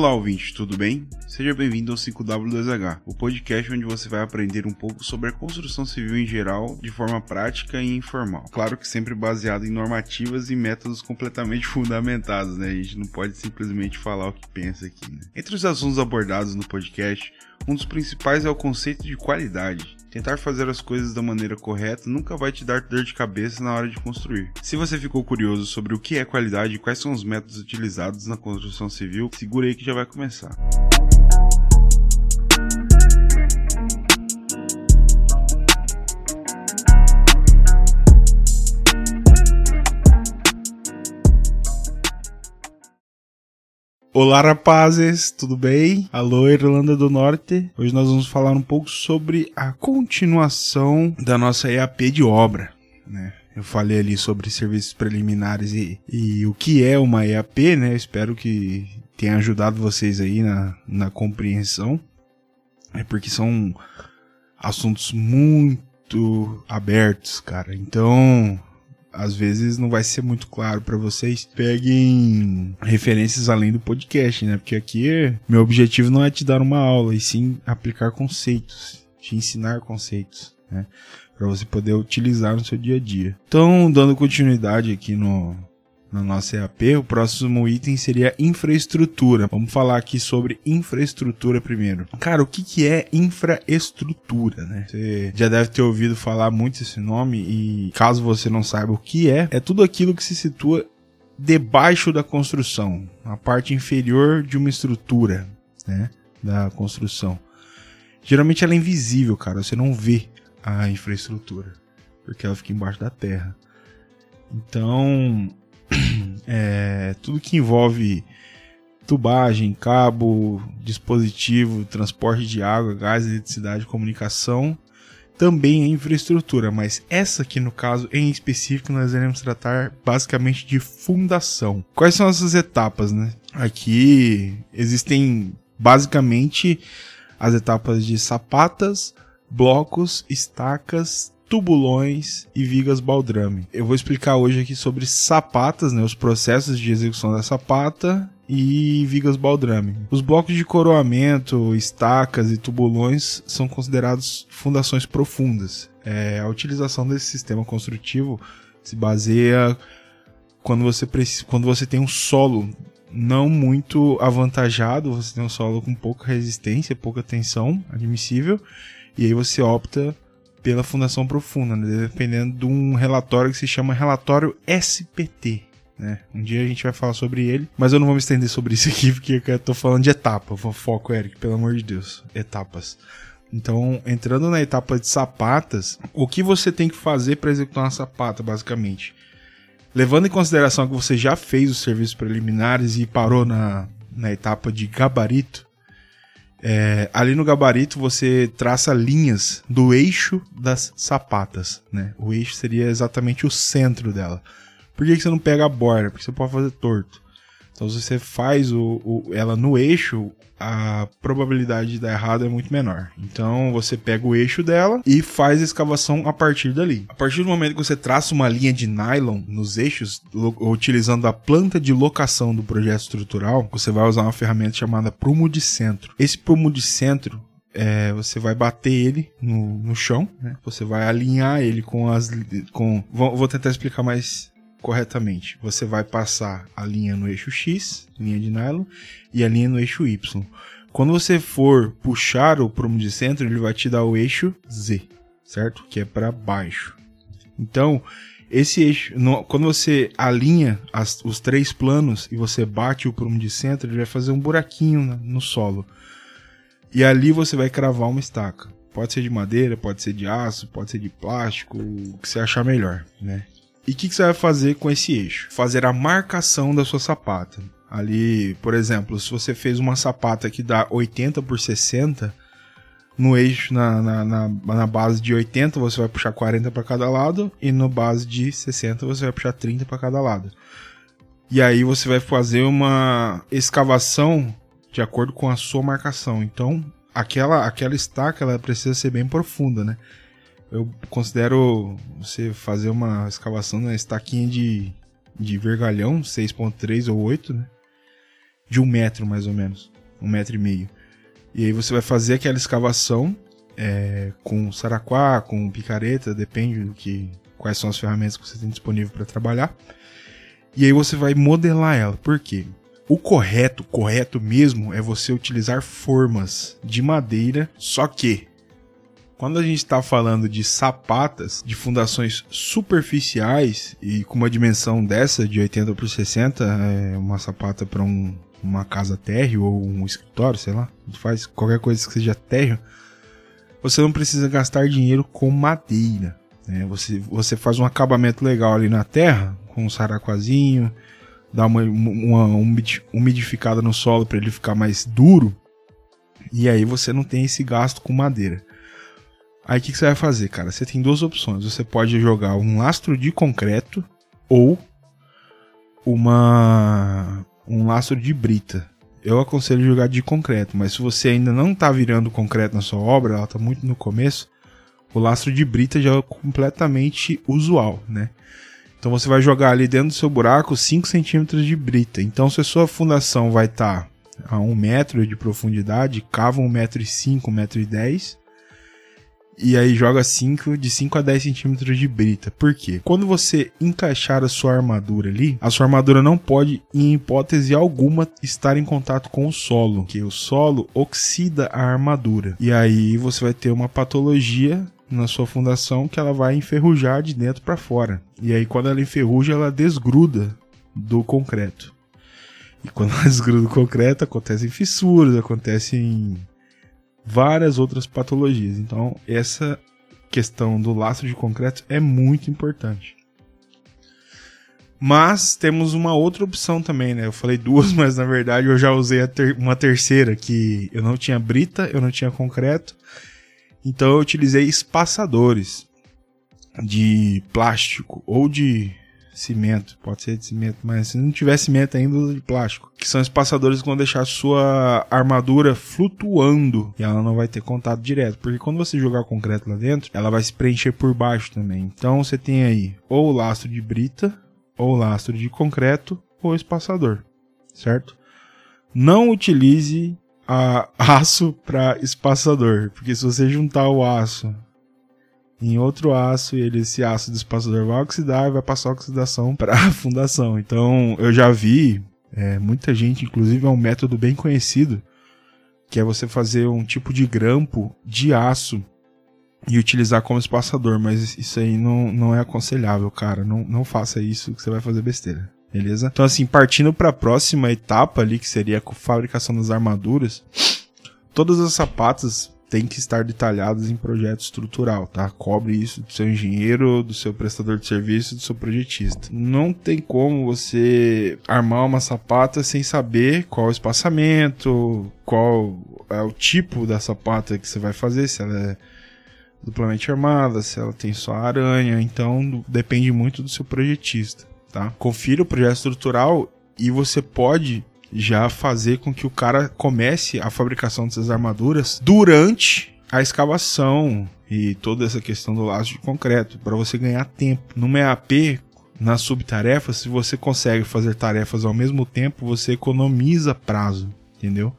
Olá, ouvinte, tudo bem? Seja bem-vindo ao 5W2H, o podcast onde você vai aprender um pouco sobre a construção civil em geral, de forma prática e informal. Claro que sempre baseado em normativas e métodos completamente fundamentados, né? A gente não pode simplesmente falar o que pensa aqui, né? Entre os assuntos abordados no podcast, um dos principais é o conceito de qualidade. Tentar fazer as coisas da maneira correta nunca vai te dar dor de cabeça na hora de construir. Se você ficou curioso sobre o que é qualidade e quais são os métodos utilizados na construção civil, segura aí que já vai começar. Olá, rapazes, tudo bem? Alô, Irlanda do Norte. Hoje nós vamos falar um pouco sobre a continuação da nossa EAP de obra, né? Eu falei ali sobre serviços preliminares e, e o que é uma EAP, né? Eu espero que tenha ajudado vocês aí na, na compreensão. É porque são assuntos muito abertos, cara. Então, às vezes não vai ser muito claro para vocês, peguem referências além do podcast, né? Porque aqui meu objetivo não é te dar uma aula, e sim aplicar conceitos, te ensinar conceitos, né? Para você poder utilizar no seu dia a dia. Então, dando continuidade aqui no, na nossa EAP, o próximo item seria infraestrutura. Vamos falar aqui sobre infraestrutura primeiro. Cara, o que, que é infraestrutura, né? Você já deve ter ouvido falar muito esse nome e caso você não saiba o que é, é tudo aquilo que se situa debaixo da construção, na parte inferior de uma estrutura, né, da construção. Geralmente ela é invisível, cara, você não vê a infraestrutura, porque ela fica embaixo da terra. Então, é, tudo que envolve tubagem, cabo, dispositivo, transporte de água, gás, eletricidade, comunicação, também infraestrutura, mas essa aqui no caso em específico nós iremos tratar basicamente de fundação. Quais são essas etapas, né? Aqui existem basicamente as etapas de sapatas, blocos, estacas, tubulões e vigas baldrame. Eu vou explicar hoje aqui sobre sapatas, né, os processos de execução da sapata e vigas baldrame. Os blocos de coroamento, estacas e tubulões são considerados fundações profundas. É, a utilização desse sistema construtivo se baseia quando você, quando você tem um solo não muito avantajado, você tem um solo com pouca resistência, pouca tensão admissível, e aí você opta pela Fundação Profunda, né? dependendo de um relatório que se chama relatório SPT. Né? Um dia a gente vai falar sobre ele, mas eu não vou me estender sobre isso aqui porque eu tô falando de etapa. Foco, Eric, pelo amor de Deus. Etapas. Então, entrando na etapa de sapatas, o que você tem que fazer para executar uma sapata, basicamente? Levando em consideração que você já fez os serviços preliminares e parou na, na etapa de gabarito, é, ali no gabarito você traça linhas do eixo das sapatas, né? O eixo seria exatamente o centro dela. Por que, que você não pega a borda? Porque você pode fazer torto. Então, se você faz o, o, ela no eixo, a probabilidade de dar errado é muito menor. Então, você pega o eixo dela e faz a escavação a partir dali. A partir do momento que você traça uma linha de nylon nos eixos, utilizando a planta de locação do projeto estrutural, você vai usar uma ferramenta chamada prumo de centro. Esse prumo de centro é, você vai bater ele no, no chão, né? Você vai alinhar ele com as. Com, vou, vou tentar explicar mais corretamente. Você vai passar a linha no eixo X, linha de nylon, e a linha no eixo Y. Quando você for puxar o prumo de centro, ele vai te dar o eixo Z, certo? Que é para baixo. Então, esse eixo, no, quando você alinha as, os três planos e você bate o prumo de centro, ele vai fazer um buraquinho no, no solo. E ali você vai cravar uma estaca. Pode ser de madeira, pode ser de aço, pode ser de plástico, o que você achar melhor, né? E o que, que, você vai fazer com esse eixo? Fazer a marcação da sua sapata. Ali, por exemplo, se você fez uma sapata que dá 80 por 60, no eixo, na, na, na, na base de 80, você vai puxar 40 para cada lado, e no base de 60, você vai puxar 30 para cada lado. E aí você vai fazer uma escavação de acordo com a sua marcação. Então, aquela, aquela estaca ela precisa ser bem profunda, né? Eu considero você fazer uma escavação na estaquinha de, de vergalhão, 6.3 ou 8, né? de um metro mais ou menos, um metro e meio. E aí você vai fazer aquela escavação é, com saraquá, com picareta, depende do que quais são as ferramentas que você tem disponível para trabalhar. E aí você vai modelar ela. Por quê? O correto, correto mesmo, é você utilizar formas de madeira, só que quando a gente está falando de sapatas de fundações superficiais e com uma dimensão dessa de 80 por 60, é uma sapata para um, uma casa térreo ou um escritório, sei lá, faz qualquer coisa que seja térreo, você não precisa gastar dinheiro com madeira. Né? Você, você faz um acabamento legal ali na terra, com um saraquazinho, dá uma, uma umidificada no solo para ele ficar mais duro, e aí você não tem esse gasto com madeira. Aí o que, que, você vai fazer, cara? Você tem duas opções. Você pode jogar um lastro de concreto ou uma um lastro de brita. Eu aconselho jogar de concreto, mas se você ainda não está virando concreto na sua obra, ela está muito no começo, o lastro de brita já é completamente usual, né? Então você vai jogar ali dentro do seu buraco 5 centímetros de brita. Então se a sua fundação vai estar tá a 1 um metro de profundidade, cava 1,5 metro, 1,10 metro e aí joga 5 de 5 a 10 centímetros de brita. Por quê? Quando você encaixar a sua armadura ali, a sua armadura não pode, em hipótese alguma, estar em contato com o solo, que o solo oxida a armadura. E aí você vai ter uma patologia na sua fundação que ela vai enferrujar de dentro para fora. E aí quando ela enferruja, ela desgruda do concreto. E quando ela desgruda do concreto, acontecem fissuras, acontecem várias outras patologias. Então, essa questão do laço de concreto é muito importante. Mas temos uma outra opção também, né? Eu falei duas, mas na verdade eu já usei ter uma terceira, que eu não tinha brita, eu não tinha concreto. Então eu utilizei espaçadores de plástico ou de cimento, pode ser de cimento, mas se não tiver cimento ainda, usa de plástico. Que são espaçadores que vão deixar sua armadura flutuando e ela não vai ter contato direto, porque quando você jogar concreto lá dentro, ela vai se preencher por baixo também. Então você tem aí ou lastro de brita, ou lastro de concreto, ou espaçador, certo? Não utilize a aço para espaçador, porque se você juntar o aço em outro aço e ele, esse aço do espaçador vai oxidar e vai passar a oxidação para a fundação. Então eu já vi é, muita gente, inclusive é um método bem conhecido, que é você fazer um tipo de grampo de aço e utilizar como espaçador, mas isso aí não, não é aconselhável, cara. Não, não faça isso que você vai fazer besteira. Beleza? Então, assim, partindo para a próxima etapa ali, que seria a fabricação das armaduras, todas as sapatas tem que estar detalhados em projeto estrutural, tá? Cobre isso do seu engenheiro, do seu prestador de serviço, do seu projetista. Não tem como você armar uma sapata sem saber qual o espaçamento, qual é o tipo da sapata que você vai fazer, se ela é duplamente armada, se ela tem só aranha, então depende muito do seu projetista, tá? Confira o projeto estrutural e você pode já fazer com que o cara comece a fabricação dessas armaduras durante a escavação e toda essa questão do laço de concreto, para você ganhar tempo. No EAP, nas subtarefas, se você consegue fazer tarefas ao mesmo tempo, você economiza prazo, entendeu?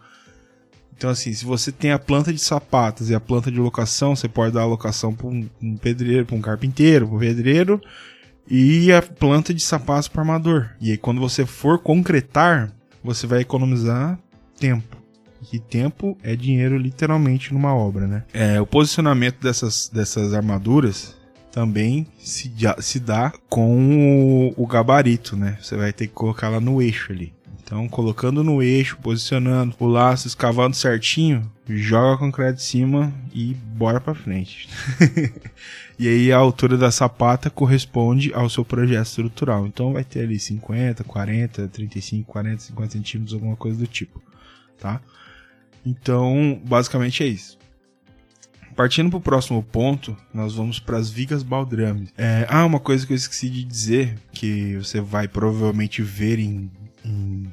Então, assim, se você tem a planta de sapatos e a planta de locação, você pode dar a locação para um, um, pedreiro, para um carpinteiro, para um pedreiro, e a planta de sapatos para armador. E aí, quando você for concretar, você vai economizar tempo. E tempo é dinheiro literalmente numa obra, né? É, o posicionamento dessas, dessas armaduras também se, se dá com o, o gabarito, né? Você vai ter que colocar lá no eixo ali. Então, colocando no eixo, posicionando o laço, escavando certinho, joga concreto em cima e bora para frente. e aí a altura da sapata corresponde ao seu projeto estrutural. Então vai ter ali 50, 40, 35, 40, 50 centímetros, alguma coisa do tipo, tá? Então, basicamente é isso. Partindo para o próximo ponto, nós vamos para as vigas baldrames. É, ah, uma coisa que eu esqueci de dizer, que você vai provavelmente ver em, em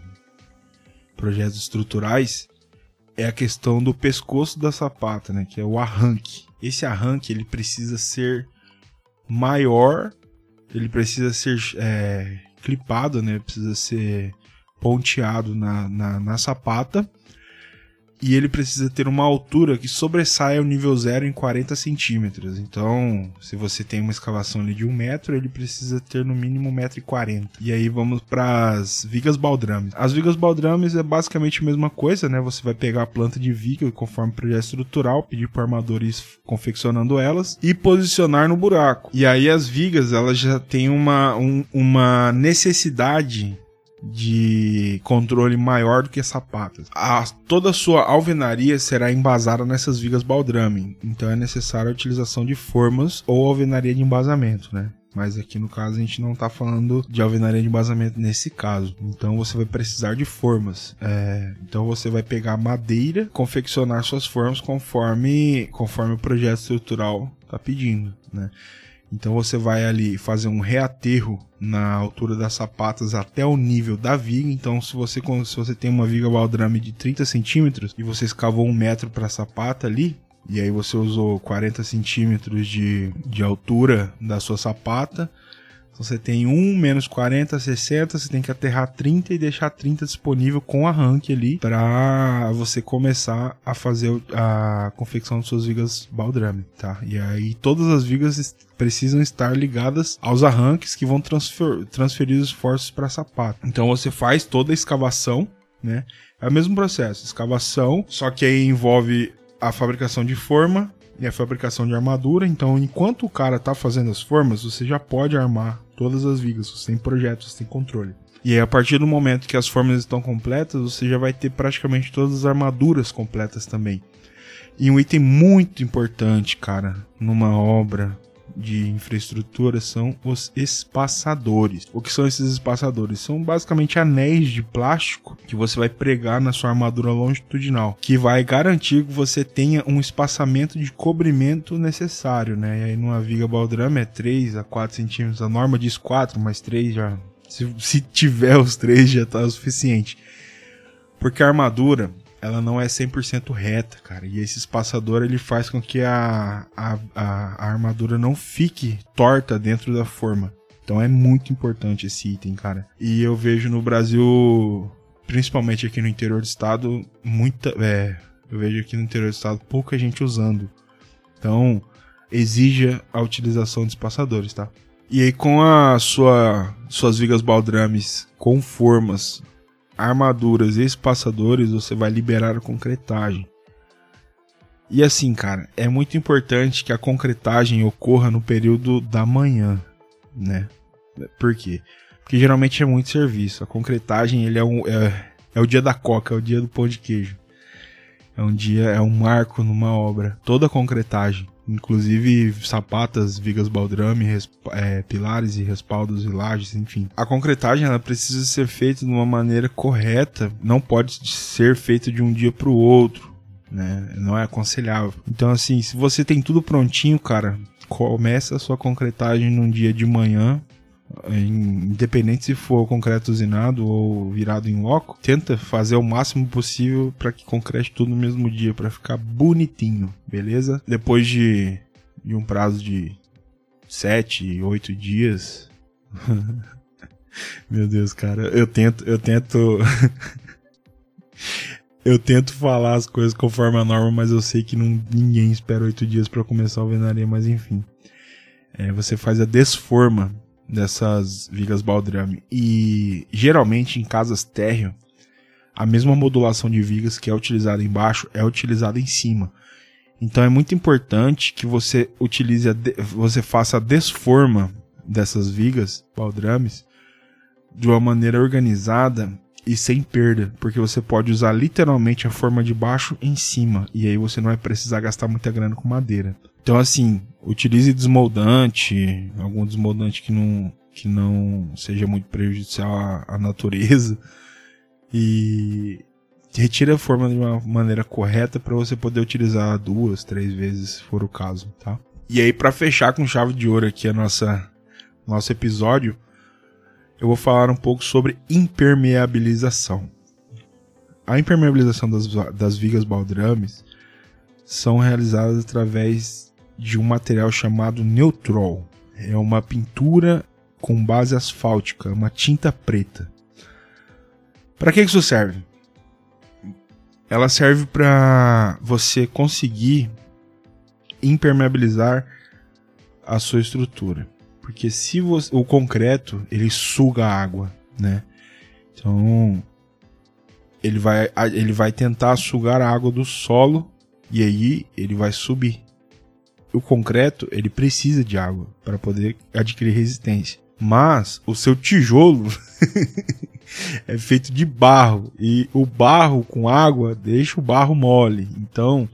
projetos estruturais, é a questão do pescoço da sapata, né? Que é o arranque. Esse arranque ele precisa ser maior, ele precisa ser é, clipado, né? Precisa ser ponteado na, na, na sapata e ele precisa ter uma altura que sobressaia o nível zero em 40 centímetros. Então, se você tem uma escavação de um metro, ele precisa ter no mínimo 1,40m. E aí vamos para as vigas baldrames. As vigas baldrames é basicamente a mesma coisa, né? Você vai pegar a planta de viga conforme projeto estrutural, pedir para armadores confeccionando elas e posicionar no buraco. E aí as vigas, elas já têm uma, um, uma necessidade de controle maior do que sapatas. A, toda a sua alvenaria será embasada nessas vigas baldrame, então é necessária a utilização de formas ou alvenaria de embasamento, né? Mas aqui no caso a gente não está falando de alvenaria de embasamento nesse caso. Então você vai precisar de formas. É, então você vai pegar madeira, confeccionar suas formas conforme, conforme o projeto estrutural está pedindo, né? Então você vai ali fazer um reaterro na altura das sapatas até o nível da viga. Então, se você, se você tem uma viga baldrame de 30 centímetros e você escavou um metro para a sapata ali, e aí você usou 40 centímetros de, de altura da sua sapata, então você tem 1 menos 40, 60, você tem que aterrar 30 e deixar 30 disponível com arranque ali para você começar a fazer a confecção de suas vigas baldrame, tá? E aí todas as vigas precisam estar ligadas aos arranques que vão transfer, transferir os esforços para a sapata. Então você faz toda a escavação, né? É o mesmo processo, escavação, só que aí envolve a fabricação de forma, e a fabricação de armadura. Então, enquanto o cara tá fazendo as formas, você já pode armar todas as vigas. Você tem projeto, você tem controle. E aí, a partir do momento que as formas estão completas, você já vai ter praticamente todas as armaduras completas também. E um item muito importante, cara, numa obra de infraestrutura são os espaçadores. O que são esses espaçadores? São basicamente anéis de plástico que você vai pregar na sua armadura longitudinal, que vai garantir que você tenha um espaçamento de cobrimento necessário, né? E aí numa viga baldrame é 3 a 4 centímetros, a norma diz 4, mas 3 já. Se, se tiver os 3 já tá o suficiente. Porque a armadura, ela não é 100% reta, cara. E esse espaçador ele faz com que a, a, a, armadura não fique torta dentro da forma. Então é muito importante esse item, cara. E eu vejo no Brasil, principalmente aqui no interior do estado, muita. É, eu vejo aqui no interior do estado pouca gente usando. Então, exija a utilização de espaçadores, tá? E aí, com a sua, suas vigas baldrames com formas armaduras e espaçadores, você vai liberar a concretagem. E assim, cara, é muito importante que a concretagem ocorra no período da manhã, né? Por quê? Porque geralmente é muito serviço. A concretagem ele é, um, é, é o dia da coca, é o dia do pão de queijo. É um dia, é um marco numa obra. Toda concretagem inclusive sapatas, vigas baldrame, é, pilares e respaldos e lajes, enfim. A concretagem ela precisa ser feita de uma maneira correta, não pode ser feita de um dia para o outro, né? Não é aconselhável. Então assim, se você tem tudo prontinho, cara, começa a sua concretagem num dia de manhã, independente se for concreto usinado ou virado em loco, tenta fazer o máximo possível para que concrete tudo no mesmo dia, para ficar bonitinho, beleza? Depois de, de um prazo de 7, 8 dias. Meu Deus, cara, eu tento, eu tento Eu tento falar as coisas conforme a norma, mas eu sei que não, ninguém espera oito dias para começar a alvenaria, mas enfim. É, você faz a desforma dessas vigas baldrame. E geralmente em casas térreo, a mesma modulação de vigas que é utilizada embaixo é utilizada em cima. Então é muito importante que você utilize, de, você faça a desforma dessas vigas baldrames de uma maneira organizada e sem perda, porque você pode usar literalmente a forma de baixo em cima e aí você não vai precisar gastar muita grana com madeira. Então, assim, utilize desmoldante, algum desmoldante que não, que não seja muito prejudicial à, à natureza. E retire a forma de uma maneira correta para você poder utilizar duas, três vezes, se for o caso, tá? E aí, para fechar com chave de ouro aqui a nossa nosso episódio, eu vou falar um pouco sobre impermeabilização. A impermeabilização das, das vigas baldrames são realizadas através de um material chamado Neutrol. É uma pintura com base asfáltica, uma tinta preta. Para que isso serve? Ela serve para você conseguir impermeabilizar a sua estrutura. Porque se você, o concreto, ele suga água, né? Então, ele vai, ele vai tentar sugar a água do solo e aí ele vai subir. O concreto, ele precisa de água para poder adquirir resistência. Mas o seu tijolo é feito de barro e o barro com água deixa o barro mole. Então,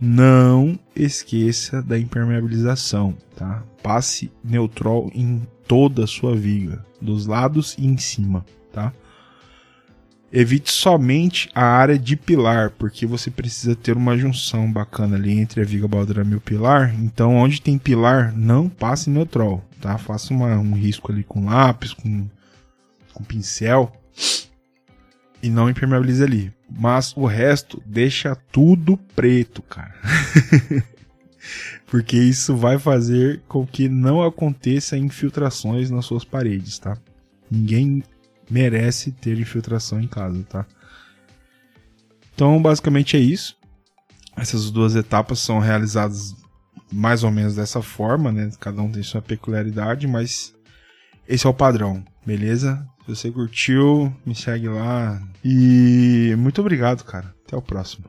não esqueça da impermeabilização, tá? Passe neutrol em toda a sua viga, dos lados e em cima, tá? Evite somente a área de pilar, porque você precisa ter uma junção bacana ali entre a viga baldrame e o pilar. Então, onde tem pilar, não passe neutrol, tá? Faça uma, um risco ali com lápis, com, com pincel e não impermeabilize ali. Mas o resto deixa tudo preto, cara. Porque isso vai fazer com que não aconteça infiltrações nas suas paredes, tá? Ninguém merece ter infiltração em casa, tá? Então, basicamente é isso. Essas duas etapas são realizadas mais ou menos dessa forma, né? Cada um tem sua peculiaridade, mas esse é o padrão, beleza? Se você curtiu, me segue lá. E muito obrigado, cara. Até o próximo.